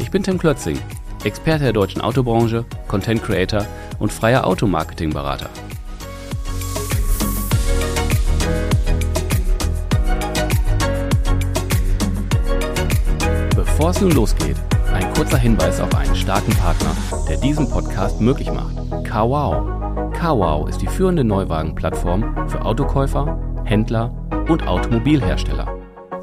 Ich bin Tim Klötzing, Experte der deutschen Autobranche, Content Creator und freier Automarketing-Berater. Bevor es nun losgeht, ein kurzer Hinweis auf einen starken Partner, der diesen Podcast möglich macht. CarWow. CarWow ist die führende Neuwagenplattform für Autokäufer, Händler und Automobilhersteller.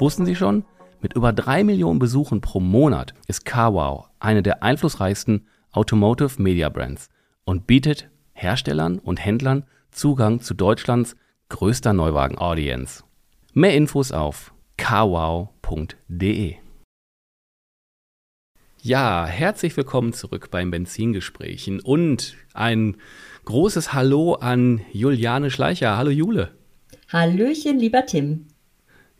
Wussten Sie schon? Mit über drei Millionen Besuchen pro Monat ist CarWow eine der einflussreichsten Automotive Media Brands und bietet Herstellern und Händlern Zugang zu Deutschlands größter Neuwagen-Audience. Mehr Infos auf carwow.de. Ja, herzlich willkommen zurück beim Benzingesprächen und ein großes Hallo an Juliane Schleicher. Hallo Jule. Hallöchen, lieber Tim.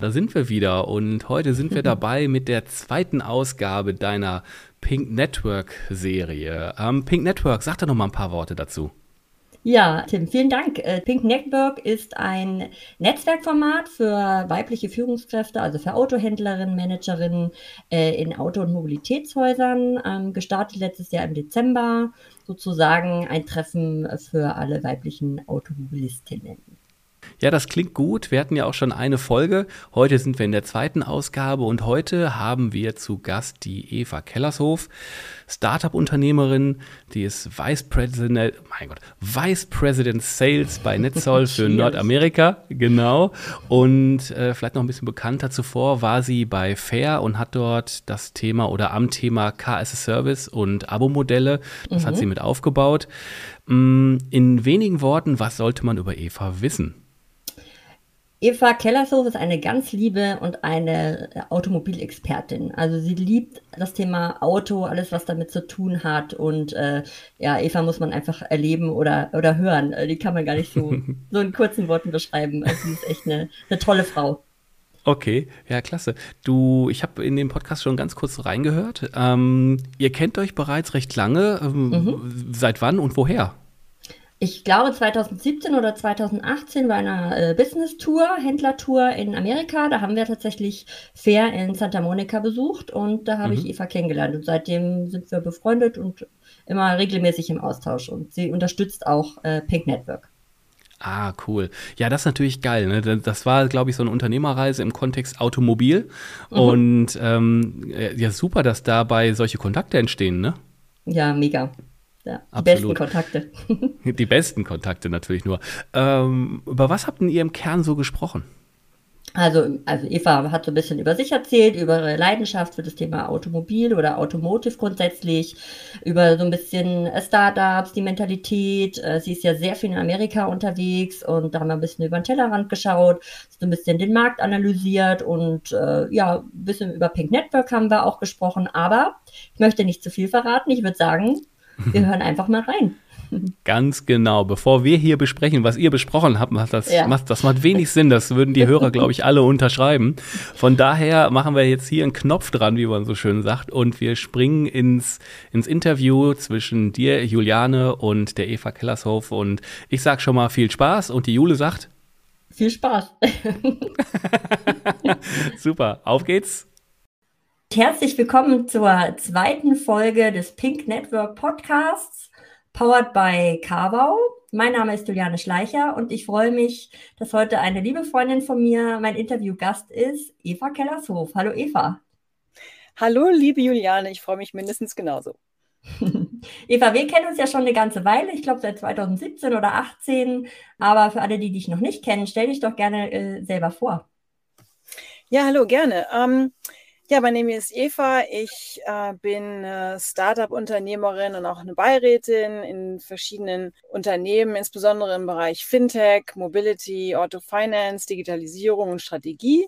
Da sind wir wieder und heute sind wir dabei mit der zweiten Ausgabe deiner Pink Network Serie. Ähm, Pink Network, sag doch noch mal ein paar Worte dazu. Ja, Tim, vielen Dank. Äh, Pink Network ist ein Netzwerkformat für weibliche Führungskräfte, also für Autohändlerinnen, Managerinnen äh, in Auto- und Mobilitätshäusern. Ähm, gestartet letztes Jahr im Dezember, sozusagen ein Treffen für alle weiblichen Automobilistinnen. Ja, das klingt gut. Wir hatten ja auch schon eine Folge. Heute sind wir in der zweiten Ausgabe und heute haben wir zu Gast die Eva Kellershof, Startup-Unternehmerin, die ist Vice President, mein Gott, Vice President Sales bei Netzol für Nordamerika, genau. Und äh, vielleicht noch ein bisschen bekannter zuvor war sie bei Fair und hat dort das Thema oder am Thema a Service und Abo-Modelle, das mhm. hat sie mit aufgebaut. Mm, in wenigen Worten, was sollte man über Eva wissen? Eva Kellershof ist eine ganz liebe und eine Automobilexpertin. Also sie liebt das Thema Auto, alles was damit zu tun hat. Und äh, ja, Eva muss man einfach erleben oder, oder hören. Äh, die kann man gar nicht so, so in kurzen Worten beschreiben. Also sie ist echt eine, eine tolle Frau. Okay, ja, klasse. Du, ich habe in den Podcast schon ganz kurz reingehört. Ähm, ihr kennt euch bereits recht lange. Ähm, mhm. Seit wann und woher? ich glaube 2017 oder 2018 bei einer äh, Business-Tour, Händlertour in Amerika. Da haben wir tatsächlich Fair in Santa Monica besucht und da habe mhm. ich Eva kennengelernt. Und seitdem sind wir befreundet und immer regelmäßig im Austausch. Und sie unterstützt auch äh, Pink Network. Ah, cool. Ja, das ist natürlich geil. Ne? Das war, glaube ich, so eine Unternehmerreise im Kontext Automobil. Mhm. Und ähm, ja, super, dass dabei solche Kontakte entstehen, ne? Ja, mega. Ja, die besten Kontakte. die besten Kontakte natürlich nur. Ähm, über was habt ihr im Kern so gesprochen? Also, also Eva hat so ein bisschen über sich erzählt, über ihre Leidenschaft für das Thema Automobil oder Automotive grundsätzlich, über so ein bisschen Startups, die Mentalität. Äh, sie ist ja sehr viel in Amerika unterwegs und da haben wir ein bisschen über den Tellerrand geschaut, so ein bisschen den Markt analysiert und äh, ja, ein bisschen über Pink Network haben wir auch gesprochen. Aber ich möchte nicht zu viel verraten. Ich würde sagen, wir hören einfach mal rein. Ganz genau. Bevor wir hier besprechen, was ihr besprochen habt, macht das, ja. macht, das macht wenig Sinn. Das würden die Hörer, glaube ich, alle unterschreiben. Von daher machen wir jetzt hier einen Knopf dran, wie man so schön sagt, und wir springen ins, ins Interview zwischen dir, Juliane, und der Eva Kellershof. Und ich sage schon mal viel Spaß und die Jule sagt. Viel Spaß. Super. Auf geht's. Herzlich willkommen zur zweiten Folge des Pink Network Podcasts, powered by Carvau. Mein Name ist Juliane Schleicher und ich freue mich, dass heute eine liebe Freundin von mir mein Interviewgast ist, Eva Kellershof. Hallo Eva. Hallo liebe Juliane, ich freue mich mindestens genauso. Eva, wir kennen uns ja schon eine ganze Weile, ich glaube seit 2017 oder 2018. Aber für alle, die dich noch nicht kennen, stell dich doch gerne äh, selber vor. Ja, hallo, gerne. Ähm, ja, mein Name ist Eva. Ich äh, bin äh, Startup-Unternehmerin und auch eine Beirätin in verschiedenen Unternehmen, insbesondere im Bereich Fintech, Mobility, Auto Finance, Digitalisierung und Strategie.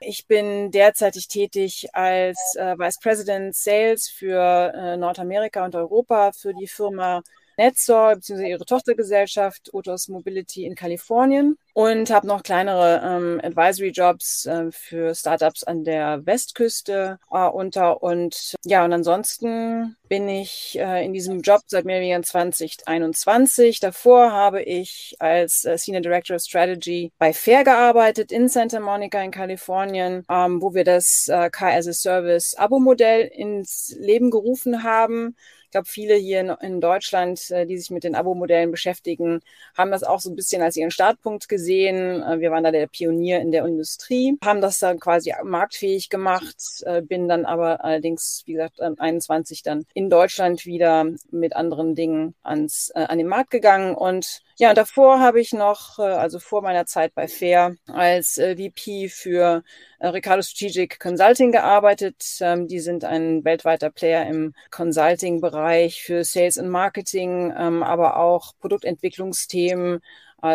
Ich bin derzeitig tätig als äh, Vice President Sales für äh, Nordamerika und Europa für die Firma Netzor bzw. ihre Tochtergesellschaft Otos Mobility in Kalifornien und habe noch kleinere ähm, Advisory-Jobs äh, für Startups an der Westküste äh, unter. Und ja, und ansonsten bin ich äh, in diesem Job seit mehr als 2021. Davor habe ich als äh, Senior Director of Strategy bei Fair gearbeitet in Santa Monica in Kalifornien, ähm, wo wir das äh, Car as a Service Abo-Modell ins Leben gerufen haben glaube, viele hier in, in Deutschland, äh, die sich mit den Abo-Modellen beschäftigen, haben das auch so ein bisschen als ihren Startpunkt gesehen. Äh, wir waren da der Pionier in der Industrie, haben das dann quasi marktfähig gemacht, äh, bin dann aber allerdings, wie gesagt, 21 dann in Deutschland wieder mit anderen Dingen ans, äh, an den Markt gegangen und ja, davor habe ich noch, äh, also vor meiner Zeit bei Fair, als äh, VP für äh, Ricardo Strategic Consulting gearbeitet. Ähm, die sind ein weltweiter Player im Consulting-Bereich für Sales und Marketing, ähm, aber auch Produktentwicklungsthemen,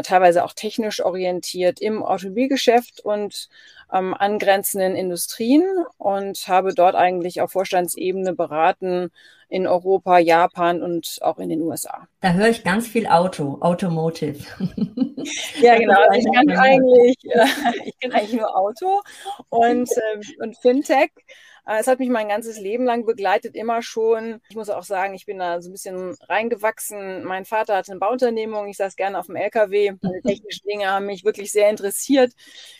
teilweise auch technisch orientiert im Automobilgeschäft und ähm, angrenzenden Industrien und habe dort eigentlich auf Vorstandsebene beraten in Europa, Japan und auch in den USA. Da höre ich ganz viel Auto, Automotive. Ja, genau. Also ich kann eigentlich, äh, ich kann eigentlich nur Auto und, äh, und Fintech. Äh, es hat mich mein ganzes Leben lang begleitet, immer schon. Ich muss auch sagen, ich bin da so ein bisschen reingewachsen. Mein Vater hatte eine Bauunternehmung, ich saß gerne auf dem LKW. Die technischen Dinge haben mich wirklich sehr interessiert.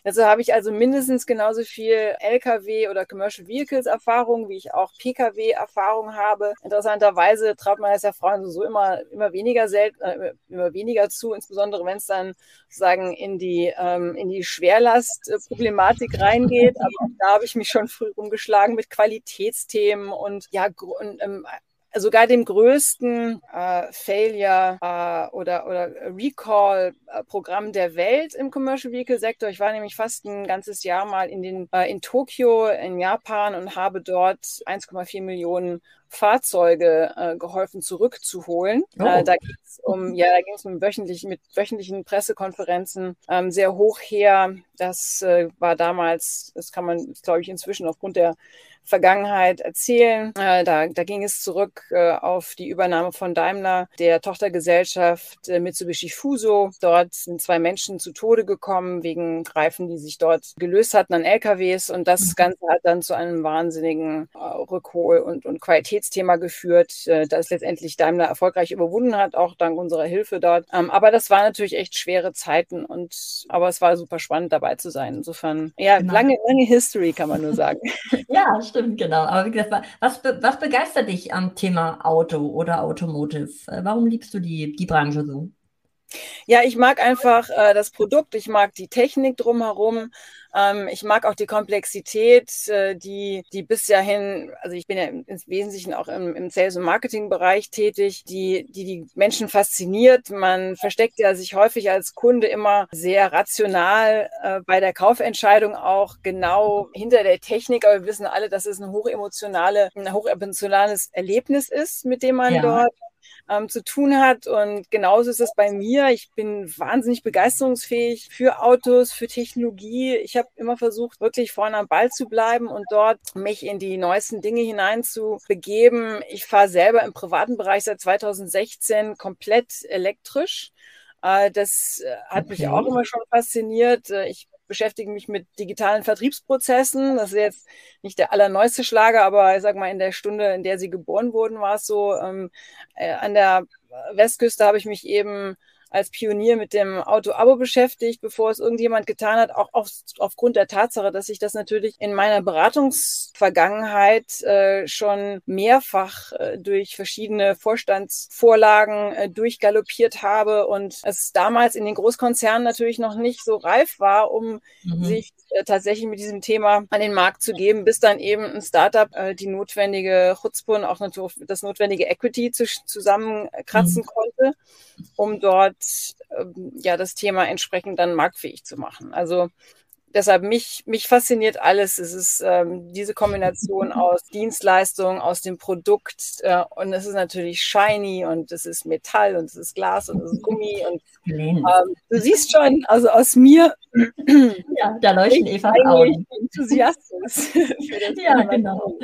Also habe ich also mindestens genauso viel LKW oder Commercial Vehicles Erfahrung, wie ich auch PKW Erfahrung habe. Interessanterweise traut man das ja Frauen so immer, immer weniger selten, äh, immer weniger zu, insbesondere wenn es dann sozusagen in die, ähm, in die Schwerlastproblematik reingeht. Aber da habe ich mich schon früh rumgeschlagen mit Qualitätsthemen und ja, und, ähm, sogar dem größten äh, Failure äh, oder, oder Recall-Programm der Welt im Commercial Vehicle Sektor. Ich war nämlich fast ein ganzes Jahr mal in, den, äh, in Tokio in Japan und habe dort 1,4 Millionen Fahrzeuge äh, geholfen zurückzuholen. Oh. Äh, da ging es um, ja, da ging es um wöchentlich, mit wöchentlichen Pressekonferenzen ähm, sehr hoch her. Das äh, war damals, das kann man, glaube ich, inzwischen aufgrund der Vergangenheit erzählen. Äh, da, da ging es zurück äh, auf die Übernahme von Daimler, der Tochtergesellschaft äh, Mitsubishi Fuso. Dort sind zwei Menschen zu Tode gekommen wegen Reifen, die sich dort gelöst hatten an LKWs. Und das mhm. Ganze hat dann zu einem wahnsinnigen äh, Rückhol- und, und Qualitätsthema geführt, äh, das letztendlich Daimler erfolgreich überwunden hat, auch dank unserer Hilfe dort. Ähm, aber das waren natürlich echt schwere Zeiten und aber es war super spannend dabei zu sein. Insofern, ja, genau. lange, lange History kann man nur sagen. ja, stimmt stimmt, genau. Aber wie gesagt, was, was begeistert dich am Thema Auto oder Automotive? Äh, warum liebst du die, die Branche so? Ja, ich mag einfach äh, das Produkt, ich mag die Technik drumherum, ich mag auch die Komplexität, äh, die, die bisher hin, also ich bin ja im, im Wesentlichen auch im, im Sales- und Marketing-Bereich tätig, die, die die Menschen fasziniert. Man versteckt ja sich häufig als Kunde immer sehr rational äh, bei der Kaufentscheidung auch genau hinter der Technik, aber wir wissen alle, dass es eine hochemotionale, ein hochemotionales Erlebnis ist, mit dem man ja. dort ähm, zu tun hat. Und genauso ist es bei mir. Ich bin wahnsinnig begeisterungsfähig für Autos, für Technologie. Ich habe immer versucht, wirklich vorne am Ball zu bleiben und dort mich in die neuesten Dinge hinein zu begeben. Ich fahre selber im privaten Bereich seit 2016 komplett elektrisch. Äh, das äh, hat mich auch immer schon fasziniert. Äh, ich beschäftige mich mit digitalen Vertriebsprozessen. Das ist jetzt nicht der allerneueste Schlager, aber ich sag mal, in der Stunde, in der sie geboren wurden, war es so. Ähm, äh, an der Westküste habe ich mich eben als Pionier mit dem Auto-Abo beschäftigt, bevor es irgendjemand getan hat, auch auf, aufgrund der Tatsache, dass ich das natürlich in meiner Beratungsvergangenheit äh, schon mehrfach äh, durch verschiedene Vorstandsvorlagen äh, durchgaloppiert habe und es damals in den Großkonzernen natürlich noch nicht so reif war, um mhm. sich äh, tatsächlich mit diesem Thema an den Markt zu geben, bis dann eben ein Startup äh, die notwendige Chutzpun, auch das notwendige Equity zu, zusammenkratzen mhm. konnte, um dort ähm, ja das Thema entsprechend dann marktfähig zu machen. Also deshalb mich, mich fasziniert alles. Es ist ähm, diese Kombination aus Dienstleistung, aus dem Produkt äh, und es ist natürlich shiny und es ist Metall und es ist Glas und es ist Gummi und ähm, du siehst schon, also aus mir. Ja, da leuchten Eva Augen. Enthusiasmus. ja, genau.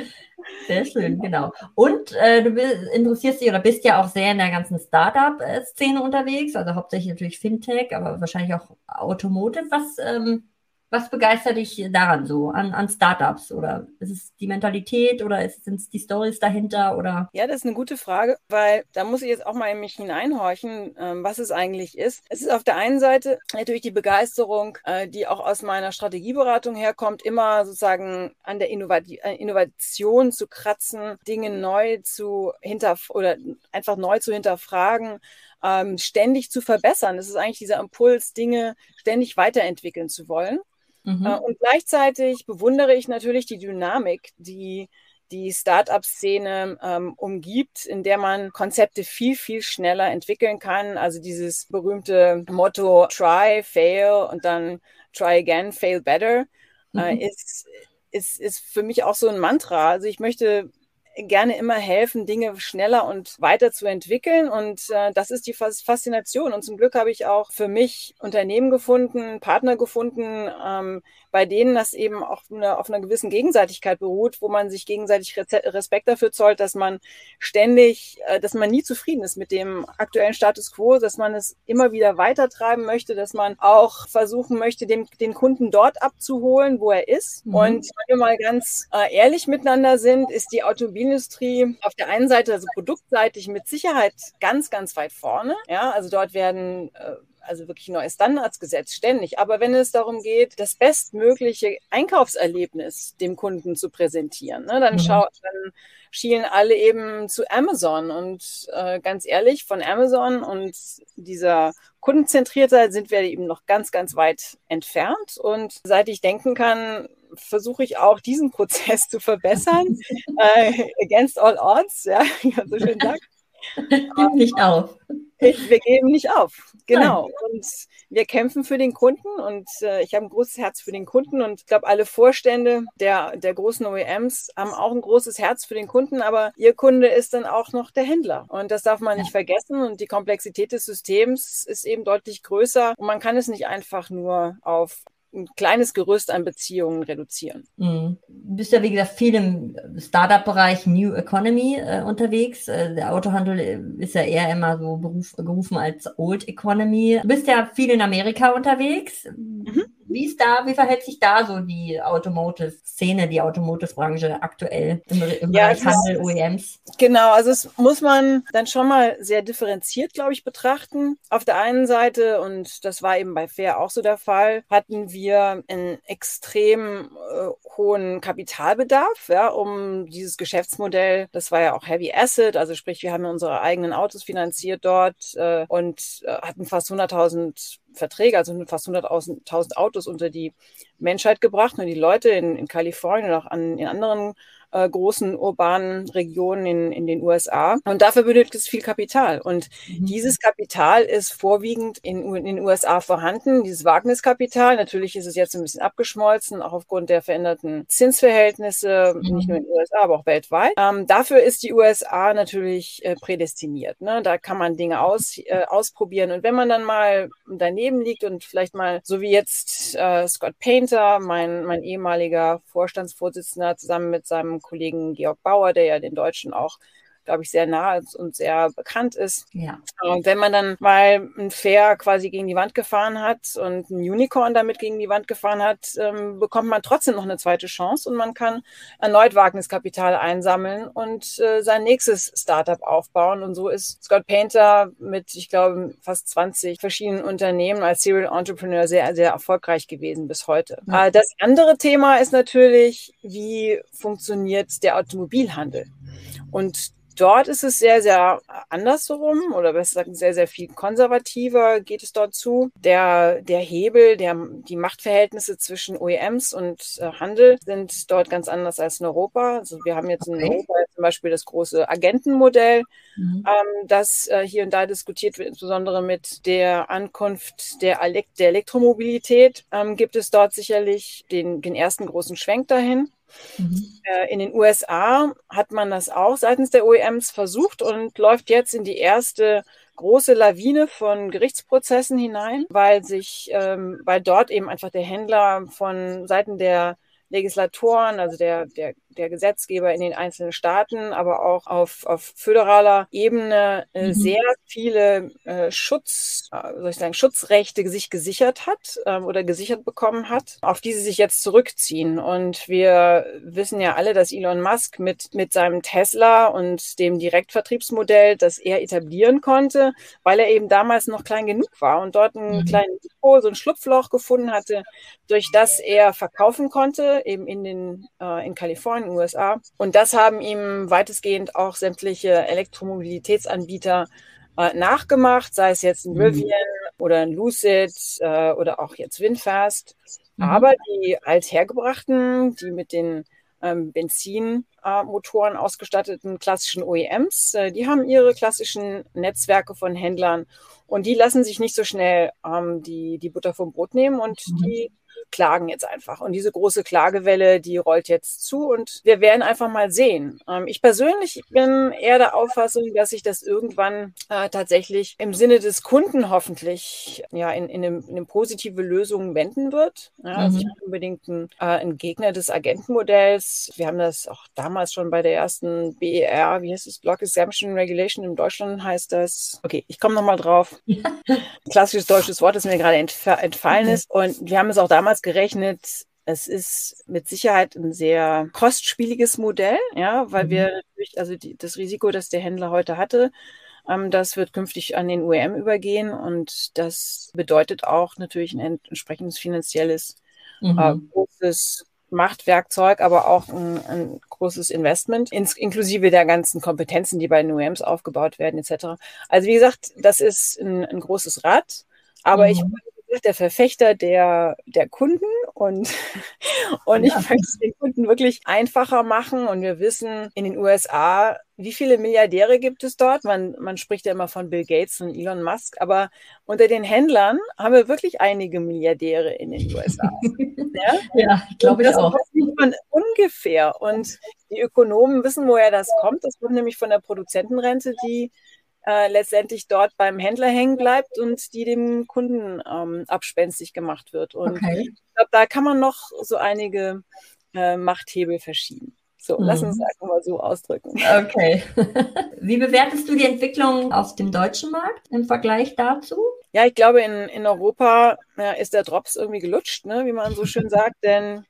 Sehr schön, genau. Und äh, du interessierst dich oder bist ja auch sehr in der ganzen Startup-Szene unterwegs, also hauptsächlich natürlich Fintech, aber wahrscheinlich auch Automotive. Was ähm, was begeistert dich daran so, an, an Startups? Oder ist es die Mentalität oder sind es die Stories dahinter? Oder? Ja, das ist eine gute Frage, weil da muss ich jetzt auch mal in mich hineinhorchen, ähm, was es eigentlich ist. Es ist auf der einen Seite natürlich die Begeisterung, äh, die auch aus meiner Strategieberatung herkommt, immer sozusagen an der Innovat äh, Innovation zu kratzen, Dinge neu zu hinterfragen oder einfach neu zu hinterfragen, ähm, ständig zu verbessern. Das ist eigentlich dieser Impuls, Dinge ständig weiterentwickeln zu wollen. Mhm. Äh, und gleichzeitig bewundere ich natürlich die Dynamik, die die Startup-Szene ähm, umgibt, in der man Konzepte viel, viel schneller entwickeln kann. Also dieses berühmte Motto Try, Fail und dann Try again, Fail better äh, mhm. äh, ist, ist, ist für mich auch so ein Mantra. Also ich möchte gerne immer helfen, Dinge schneller und weiter zu entwickeln. Und äh, das ist die Faszination. Und zum Glück habe ich auch für mich Unternehmen gefunden, Partner gefunden, ähm, bei denen das eben auch eine, auf einer gewissen Gegenseitigkeit beruht, wo man sich gegenseitig Respekt dafür zollt, dass man ständig, äh, dass man nie zufrieden ist mit dem aktuellen Status quo, dass man es immer wieder weitertreiben möchte, dass man auch versuchen möchte, den, den Kunden dort abzuholen, wo er ist. Mhm. Und wenn wir mal ganz äh, ehrlich miteinander sind, ist die Automobilindustrie auf der einen Seite, also produktseitig mit Sicherheit ganz, ganz weit vorne. Ja, also dort werden äh, also wirklich neue Standards gesetzt, ständig. Aber wenn es darum geht, das bestmögliche Einkaufserlebnis dem Kunden zu präsentieren, ne, dann, mhm. schau, dann schielen alle eben zu Amazon. Und äh, ganz ehrlich, von Amazon und dieser Kundenzentriertheit sind wir eben noch ganz, ganz weit entfernt. Und seit ich denken kann, versuche ich auch diesen Prozess zu verbessern. äh, against all odds, ja, so schön sagt. Gib nicht auf. Wir geben nicht auf, genau. Und wir kämpfen für den Kunden und äh, ich habe ein großes Herz für den Kunden und ich glaube, alle Vorstände der, der großen OEMs haben auch ein großes Herz für den Kunden, aber ihr Kunde ist dann auch noch der Händler. Und das darf man nicht vergessen und die Komplexität des Systems ist eben deutlich größer und man kann es nicht einfach nur auf ein kleines Gerüst an Beziehungen reduzieren. Mhm. Du bist ja, wie gesagt, viel im Startup-Bereich New Economy äh, unterwegs. Äh, der Autohandel äh, ist ja eher immer so beruf, gerufen als Old Economy. Du bist ja viel in Amerika unterwegs. Mhm. Wie ist da, wie verhält sich da so die Automotive-Szene, die Automotive-Branche aktuell im, im ja, Bereich Handel, OEMs? Genau, also es muss man dann schon mal sehr differenziert, glaube ich, betrachten. Auf der einen Seite, und das war eben bei Fair auch so der Fall, hatten wir einen extrem äh, hohen Kapitalbedarf, ja, um dieses Geschäftsmodell, das war ja auch Heavy Asset, also sprich, wir haben unsere eigenen Autos finanziert dort äh, und äh, hatten fast 100.000 Verträge, also fast 100.000 Autos unter die Menschheit gebracht und die Leute in, in Kalifornien und auch an, in anderen äh, großen urbanen Regionen in, in den USA. Und dafür benötigt es viel Kapital. Und mhm. dieses Kapital ist vorwiegend in, in, den USA vorhanden, dieses Wagniskapital. Natürlich ist es jetzt ein bisschen abgeschmolzen, auch aufgrund der veränderten Zinsverhältnisse, mhm. nicht nur in den USA, aber auch weltweit. Ähm, dafür ist die USA natürlich äh, prädestiniert. Ne? Da kann man Dinge aus, äh, ausprobieren. Und wenn man dann mal daneben liegt und vielleicht mal, so wie jetzt äh, Scott Painter, mein, mein ehemaliger Vorstandsvorsitzender, zusammen mit seinem Kollegen Georg Bauer, der ja den Deutschen auch glaube ich, sehr nah und sehr bekannt ist. Ja. Und wenn man dann mal ein Fair quasi gegen die Wand gefahren hat und ein Unicorn damit gegen die Wand gefahren hat, ähm, bekommt man trotzdem noch eine zweite Chance und man kann erneut Wagniskapital einsammeln und äh, sein nächstes Startup aufbauen. Und so ist Scott Painter mit, ich glaube, fast 20 verschiedenen Unternehmen als Serial Entrepreneur sehr, sehr erfolgreich gewesen bis heute. Ja. Äh, das andere Thema ist natürlich, wie funktioniert der Automobilhandel? Und Dort ist es sehr, sehr andersrum oder besser gesagt sehr, sehr viel konservativer geht es dort zu. Der, der Hebel, der, die Machtverhältnisse zwischen OEMs und äh, Handel sind dort ganz anders als in Europa. Also wir haben jetzt okay. in Europa zum Beispiel das große Agentenmodell, mhm. ähm, das äh, hier und da diskutiert wird, insbesondere mit der Ankunft der, Elekt der Elektromobilität ähm, gibt es dort sicherlich den, den ersten großen Schwenk dahin. Mhm. Äh, in den USA hat man das auch seitens der OEMs versucht und läuft jetzt in die erste große Lawine von Gerichtsprozessen hinein, weil sich, ähm, weil dort eben einfach der Händler von Seiten der Legislatoren, also der, der der Gesetzgeber in den einzelnen Staaten, aber auch auf, auf föderaler Ebene äh, mhm. sehr viele äh, Schutz, äh, soll ich sagen, Schutzrechte sich gesichert hat äh, oder gesichert bekommen hat, auf die sie sich jetzt zurückziehen. Und wir wissen ja alle, dass Elon Musk mit, mit seinem Tesla und dem Direktvertriebsmodell, das er etablieren konnte, weil er eben damals noch klein genug war und dort einen mhm. kleinen Depot, so ein Schlupfloch gefunden hatte, durch das er verkaufen konnte, eben in den äh, in Kalifornien USA. Und das haben ihm weitestgehend auch sämtliche Elektromobilitätsanbieter äh, nachgemacht, sei es jetzt ein mhm. Rivian oder ein Lucid äh, oder auch jetzt Winfast. Mhm. Aber die althergebrachten, die mit den ähm, Benzinmotoren äh, ausgestatteten klassischen OEMs, äh, die haben ihre klassischen Netzwerke von Händlern und die lassen sich nicht so schnell ähm, die, die Butter vom Brot nehmen und mhm. die klagen jetzt einfach. Und diese große Klagewelle, die rollt jetzt zu und wir werden einfach mal sehen. Ähm, ich persönlich bin eher der Auffassung, dass sich das irgendwann äh, tatsächlich im Sinne des Kunden hoffentlich ja in, in, eine, in eine positive Lösung wenden wird. Ja, mhm. Also ich mhm. bin unbedingt ein, äh, ein Gegner des Agentenmodells. Wir haben das auch damals schon bei der ersten BER, wie heißt es, Block Exemption Regulation in Deutschland heißt das. Okay, ich komme nochmal drauf. Ja. Klassisches deutsches Wort, das mir gerade entfallen ist. Und wir haben es auch damals gerechnet, es ist mit Sicherheit ein sehr kostspieliges Modell, ja, weil mhm. wir natürlich, also die, das Risiko, das der Händler heute hatte, ähm, das wird künftig an den UEM übergehen und das bedeutet auch natürlich ein entsprechendes finanzielles mhm. äh, großes Machtwerkzeug, aber auch ein, ein großes Investment, ins, inklusive der ganzen Kompetenzen, die bei den UEMs aufgebaut werden, etc. Also wie gesagt, das ist ein, ein großes Rad, aber mhm. ich der Verfechter der, der Kunden und, und ja. ich möchte es den Kunden wirklich einfacher machen. Und wir wissen in den USA, wie viele Milliardäre gibt es dort? Man, man spricht ja immer von Bill Gates und Elon Musk, aber unter den Händlern haben wir wirklich einige Milliardäre in den USA. ja, ja glaube ich auch. Das sieht man ungefähr. Und die Ökonomen wissen, woher das kommt. Das kommt nämlich von der Produzentenrente, die äh, letztendlich dort beim Händler hängen bleibt und die dem Kunden ähm, abspenstig gemacht wird. Und okay. ich glaube, da kann man noch so einige äh, Machthebel verschieben. So, mhm. lass uns das einfach mal so ausdrücken. Okay. Wie bewertest du die Entwicklung auf dem deutschen Markt im Vergleich dazu? Ja, ich glaube, in, in Europa ja, ist der Drops irgendwie gelutscht, ne, wie man so schön sagt, denn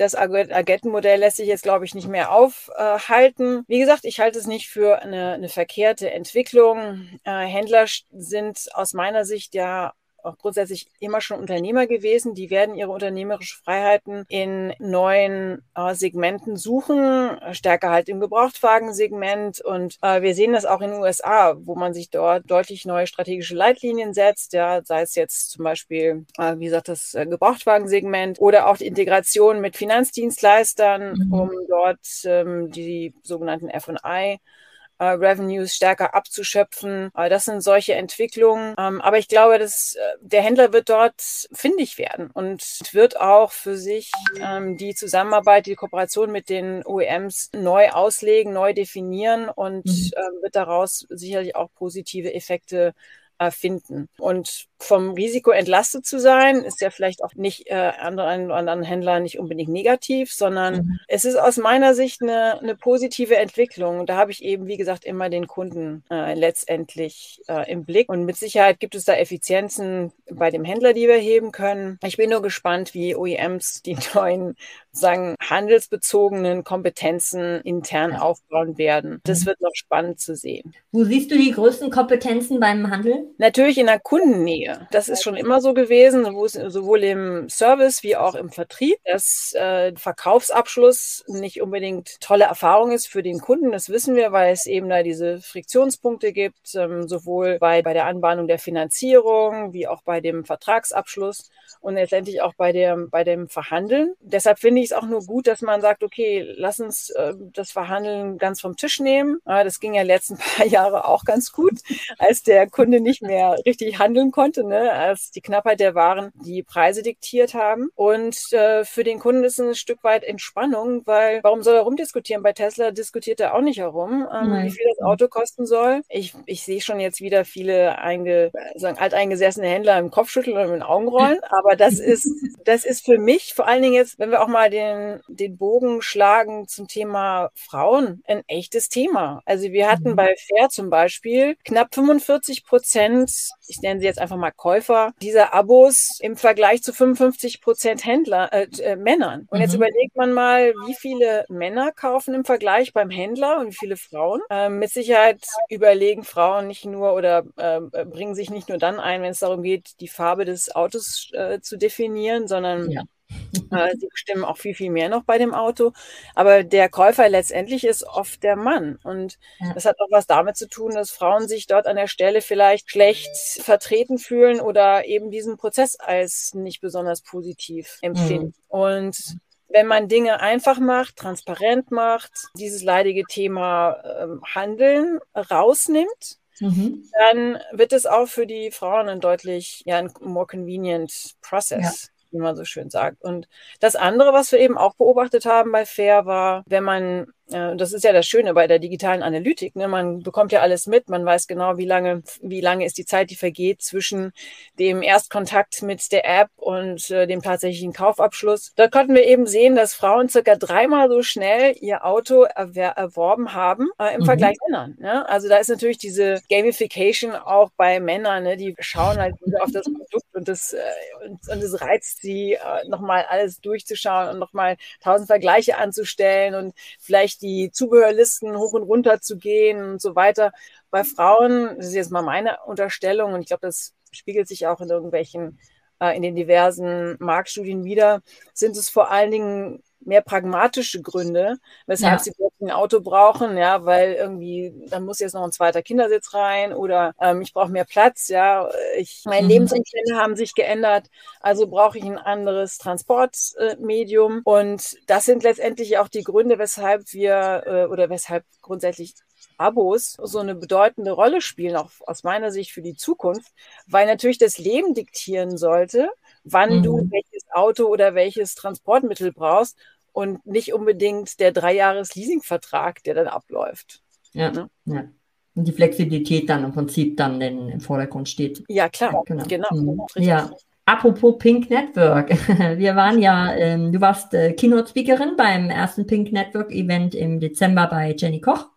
das Agentenmodell lässt sich jetzt, glaube ich, nicht mehr aufhalten. Wie gesagt, ich halte es nicht für eine, eine verkehrte Entwicklung. Äh, Händler sind aus meiner Sicht ja auch grundsätzlich immer schon Unternehmer gewesen. Die werden ihre unternehmerische Freiheiten in neuen äh, Segmenten suchen, stärker halt im Gebrauchtwagensegment. Und äh, wir sehen das auch in den USA, wo man sich dort deutlich neue strategische Leitlinien setzt, ja, sei es jetzt zum Beispiel, äh, wie gesagt, das äh, Gebrauchtwagensegment oder auch die Integration mit Finanzdienstleistern, mhm. um dort ähm, die sogenannten F&I äh, Revenues stärker abzuschöpfen. Äh, das sind solche Entwicklungen. Ähm, aber ich glaube, dass äh, der Händler wird dort findig werden und wird auch für sich ähm, die Zusammenarbeit, die Kooperation mit den OEMs neu auslegen, neu definieren und äh, wird daraus sicherlich auch positive Effekte finden. Und vom Risiko entlastet zu sein, ist ja vielleicht auch nicht äh, anderen, anderen Händlern nicht unbedingt negativ, sondern mhm. es ist aus meiner Sicht eine, eine positive Entwicklung. Da habe ich eben, wie gesagt, immer den Kunden äh, letztendlich äh, im Blick. Und mit Sicherheit gibt es da Effizienzen bei dem Händler, die wir heben können. Ich bin nur gespannt, wie OEMs die neuen sagen, handelsbezogenen Kompetenzen intern aufbauen werden. Das mhm. wird noch spannend zu sehen. Wo siehst du die größten Kompetenzen beim Handel? Natürlich in der Kundennähe. Wir. Das ist schon immer so gewesen, sowohl im Service wie auch im Vertrieb, dass äh, Verkaufsabschluss nicht unbedingt tolle Erfahrung ist für den Kunden. Das wissen wir, weil es eben da diese Friktionspunkte gibt, ähm, sowohl bei, bei der Anbahnung der Finanzierung wie auch bei dem Vertragsabschluss und letztendlich auch bei dem, bei dem Verhandeln. Deshalb finde ich es auch nur gut, dass man sagt, okay, lass uns äh, das Verhandeln ganz vom Tisch nehmen. Äh, das ging ja letzten paar Jahre auch ganz gut, als der Kunde nicht mehr richtig handeln konnte, ne? als die Knappheit der Waren die Preise diktiert haben. Und äh, für den Kunden ist es ein Stück weit Entspannung, weil warum soll er rumdiskutieren? Bei Tesla diskutiert er auch nicht herum, ähm, wie viel das Auto kosten soll. Ich, ich sehe schon jetzt wieder viele einge, sagen, alteingesessene Händler im Kopfschütteln und mit den Augen rollen, aber das ist, das ist für mich vor allen Dingen jetzt, wenn wir auch mal den, den Bogen schlagen zum Thema Frauen, ein echtes Thema. Also wir hatten mhm. bei Fair zum Beispiel knapp 45 Prozent, ich nenne sie jetzt einfach mal Käufer, dieser Abos im Vergleich zu 55 Prozent Händler, äh, äh, Männern. Und mhm. jetzt überlegt man mal, wie viele Männer kaufen im Vergleich beim Händler und wie viele Frauen. Ähm, mit Sicherheit überlegen Frauen nicht nur oder äh, bringen sich nicht nur dann ein, wenn es darum geht, die Farbe des Autos äh, zu definieren, sondern ja. Äh, sie bestimmen auch viel, viel mehr noch bei dem Auto. Aber der Käufer letztendlich ist oft der Mann. Und ja. das hat auch was damit zu tun, dass Frauen sich dort an der Stelle vielleicht schlecht vertreten fühlen oder eben diesen Prozess als nicht besonders positiv empfinden. Mhm. Und wenn man Dinge einfach macht, transparent macht, dieses leidige Thema ähm, Handeln rausnimmt, Mhm. dann wird es auch für die Frauen ein deutlich ja, ein more convenient process wie man so schön sagt. Und das andere, was wir eben auch beobachtet haben bei Fair, war, wenn man äh, das ist ja das Schöne bei der digitalen Analytik. Ne? Man bekommt ja alles mit, man weiß genau, wie lange, wie lange ist die Zeit, die vergeht zwischen dem Erstkontakt mit der App und äh, dem tatsächlichen Kaufabschluss. Da konnten wir eben sehen, dass Frauen circa dreimal so schnell ihr Auto erwer erworben haben äh, im mhm. Vergleich zu Männern. Ne? Also da ist natürlich diese Gamification auch bei Männern, ne? die schauen halt auf das Produkt und das, äh, und, und das reizt sie, äh, nochmal alles durchzuschauen und nochmal tausend Vergleiche anzustellen und vielleicht die Zubehörlisten hoch und runter zu gehen und so weiter. Bei Frauen, das ist jetzt mal meine Unterstellung und ich glaube, das spiegelt sich auch in irgendwelchen, äh, in den diversen Marktstudien wieder, sind es vor allen Dingen mehr pragmatische Gründe, weshalb ja. sie ein Auto brauchen, ja, weil irgendwie, da muss jetzt noch ein zweiter Kindersitz rein oder ähm, ich brauche mehr Platz, ja, ich, meine mhm. Lebensumstände haben sich geändert, also brauche ich ein anderes Transportmedium äh, und das sind letztendlich auch die Gründe, weshalb wir äh, oder weshalb grundsätzlich Abos so eine bedeutende Rolle spielen, auch aus meiner Sicht für die Zukunft, weil natürlich das Leben diktieren sollte, wann mhm. du welches Auto oder welches Transportmittel brauchst und nicht unbedingt der Dreijahres-Leasingvertrag, der dann abläuft. Ja, ne? ja. Und die Flexibilität dann im Prinzip dann im Vordergrund steht. Ja, klar, ja, genau. genau. Mhm. Ja. Apropos Pink Network. Wir waren ja, ähm, du warst äh, Keynote-Speakerin beim ersten Pink Network Event im Dezember bei Jenny Koch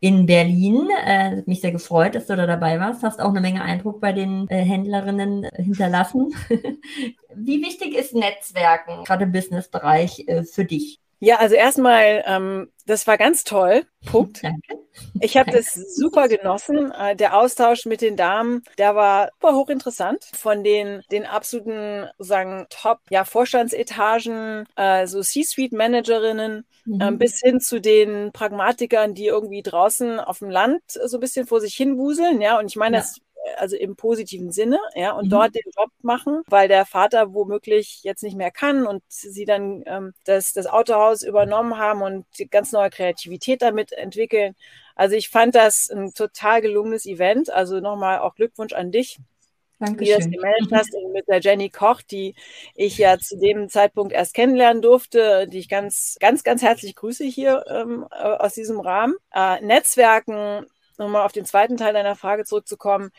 in Berlin. Äh, mich sehr gefreut, dass du da dabei warst. Hast auch eine Menge Eindruck bei den äh, Händlerinnen äh, hinterlassen. Wie wichtig ist Netzwerken, gerade im Businessbereich, äh, für dich? Ja, also erstmal, ähm, das war ganz toll. Punkt. Danke. Ich habe das super genossen. Äh, der Austausch mit den Damen, der war super hochinteressant. Von den, den absoluten, sagen, Top, ja, Vorstandsetagen, äh, so C-Suite-Managerinnen, mhm. äh, bis hin zu den Pragmatikern, die irgendwie draußen auf dem Land so ein bisschen vor sich hin wuseln. Ja, und ich meine, ja. das also im positiven Sinne, ja, und mhm. dort den Job machen, weil der Vater womöglich jetzt nicht mehr kann und sie dann ähm, das, das Autohaus übernommen haben und ganz neue Kreativität damit entwickeln. Also ich fand das ein total gelungenes Event. Also nochmal auch Glückwunsch an dich. Dankeschön. wie du das gemeldet hast mit der Jenny Koch, die ich ja zu dem Zeitpunkt erst kennenlernen durfte, die ich ganz, ganz, ganz herzlich grüße hier ähm, aus diesem Rahmen. Äh, Netzwerken, nochmal auf den zweiten Teil deiner Frage zurückzukommen,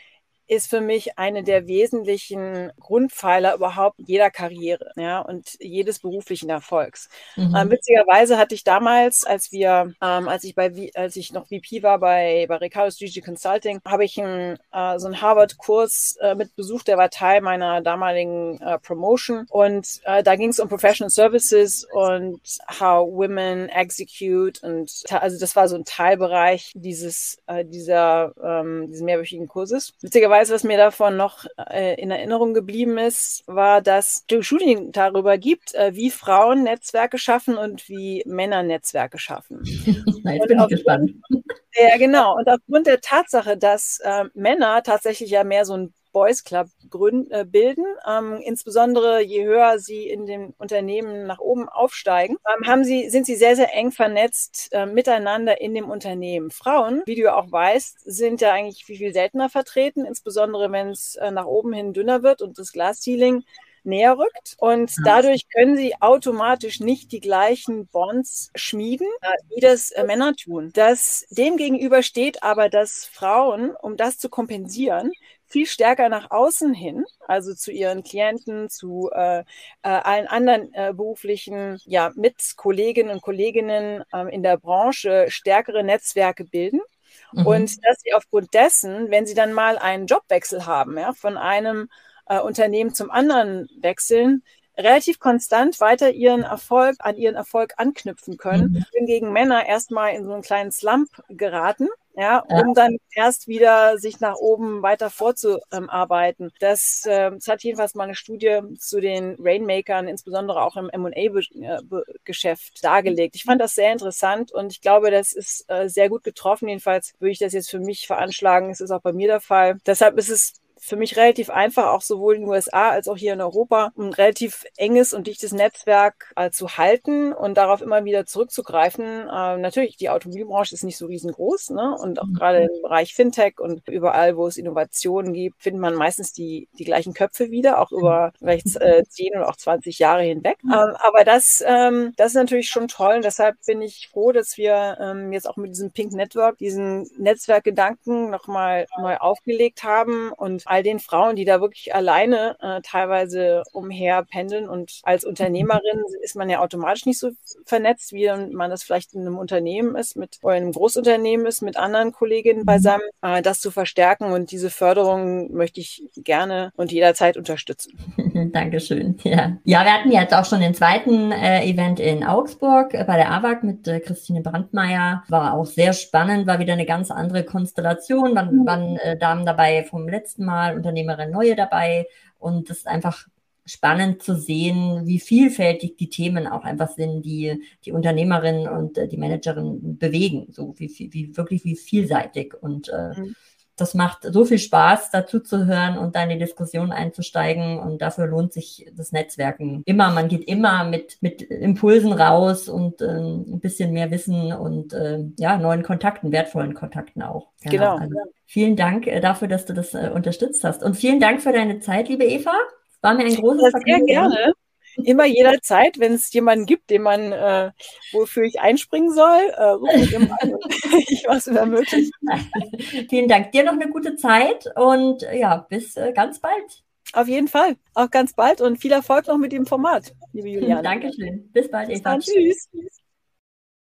ist für mich eine der wesentlichen Grundpfeiler überhaupt jeder Karriere ja, und jedes beruflichen Erfolgs. Mhm. Ähm, witzigerweise hatte ich damals, als wir, ähm, als ich bei, als ich noch VP war bei, bei Ricardo Strategy Consulting, habe ich ein, äh, so einen Harvard-Kurs äh, mit Besuch, der war Teil meiner damaligen äh, Promotion und äh, da ging es um Professional Services und how women execute und also das war so ein Teilbereich dieses, äh, dieser, ähm, dieses mehrwöchigen Kurses. Witzigerweise beispielsweise, was mir davon noch äh, in Erinnerung geblieben ist, war, dass es Studien darüber gibt, äh, wie Frauen Netzwerke schaffen und wie Männer Netzwerke schaffen. Na, jetzt und bin ich gespannt. Ja, genau. Und aufgrund der Tatsache, dass äh, Männer tatsächlich ja mehr so ein Boys Club gründen, äh, bilden. Ähm, insbesondere je höher sie in den Unternehmen nach oben aufsteigen, ähm, haben sie, sind sie sehr, sehr eng vernetzt äh, miteinander in dem Unternehmen. Frauen, wie du ja auch weißt, sind ja eigentlich viel, viel seltener vertreten, insbesondere wenn es äh, nach oben hin dünner wird und das Glasceiling näher rückt. Und dadurch können sie automatisch nicht die gleichen Bonds schmieden, wie das äh, Männer tun. Das demgegenüber steht aber, dass Frauen, um das zu kompensieren, viel stärker nach außen hin, also zu ihren Klienten, zu äh, äh, allen anderen äh, beruflichen ja, Mitkolleginnen und Kolleginnen ähm, in der Branche stärkere Netzwerke bilden. Mhm. Und dass sie aufgrund dessen, wenn sie dann mal einen Jobwechsel haben, ja, von einem äh, Unternehmen zum anderen wechseln, relativ konstant weiter ihren Erfolg an ihren Erfolg anknüpfen können. Mhm. Hingegen Männer erstmal in so einen kleinen Slump geraten ja, um ja. dann erst wieder sich nach oben weiter vorzuarbeiten. Das, äh, das hat jedenfalls mal eine Studie zu den Rainmakern, insbesondere auch im M&A-Geschäft äh, dargelegt. Ich fand das sehr interessant und ich glaube, das ist äh, sehr gut getroffen. Jedenfalls würde ich das jetzt für mich veranschlagen. Es ist auch bei mir der Fall. Deshalb ist es für mich relativ einfach, auch sowohl in den USA als auch hier in Europa, ein relativ enges und dichtes Netzwerk äh, zu halten und darauf immer wieder zurückzugreifen. Äh, natürlich, die Automobilbranche ist nicht so riesengroß ne? und auch mhm. gerade im Bereich Fintech und überall, wo es Innovationen gibt, findet man meistens die, die gleichen Köpfe wieder, auch über vielleicht äh, 10 oder auch 20 Jahre hinweg. Mhm. Ähm, aber das, ähm, das ist natürlich schon toll und deshalb bin ich froh, dass wir ähm, jetzt auch mit diesem Pink Network diesen Netzwerkgedanken nochmal neu aufgelegt haben und all den Frauen, die da wirklich alleine äh, teilweise umher pendeln. Und als Unternehmerin ist man ja automatisch nicht so vernetzt, wie man das vielleicht in einem Unternehmen ist, mit oder in einem Großunternehmen ist, mit anderen Kolleginnen beisammen, äh, das zu verstärken. Und diese Förderung möchte ich gerne und jederzeit unterstützen. Dankeschön. Ja. ja, wir hatten jetzt auch schon den zweiten äh, Event in Augsburg äh, bei der AWAC mit äh, Christine Brandmeier. War auch sehr spannend, war wieder eine ganz andere Konstellation. Waren, waren äh, Damen dabei vom letzten Mal Mal Unternehmerin neue dabei. Und es ist einfach spannend zu sehen, wie vielfältig die Themen auch einfach sind, die die Unternehmerin und äh, die Managerin bewegen, so wie, wie wirklich wie vielseitig und äh, mhm das macht so viel Spaß, dazu zu hören und da in die Diskussion einzusteigen. Und dafür lohnt sich das Netzwerken immer. Man geht immer mit, mit Impulsen raus und äh, ein bisschen mehr Wissen und äh, ja, neuen Kontakten, wertvollen Kontakten auch. Genau. genau. Also, vielen Dank äh, dafür, dass du das äh, unterstützt hast. Und vielen Dank für deine Zeit, liebe Eva. Es war mir ein großes Vergnügen. Sehr gerne immer jederzeit, wenn es jemanden gibt, den man, äh, wofür ich einspringen soll, äh, rufe ich immer an. ich mache es immer möglich. Vielen Dank. Dir noch eine gute Zeit und ja, bis äh, ganz bald. Auf jeden Fall. Auch ganz bald und viel Erfolg noch mit dem Format, liebe Juliane. Dankeschön. Bis bald, Eva. Bis dann. Tschüss.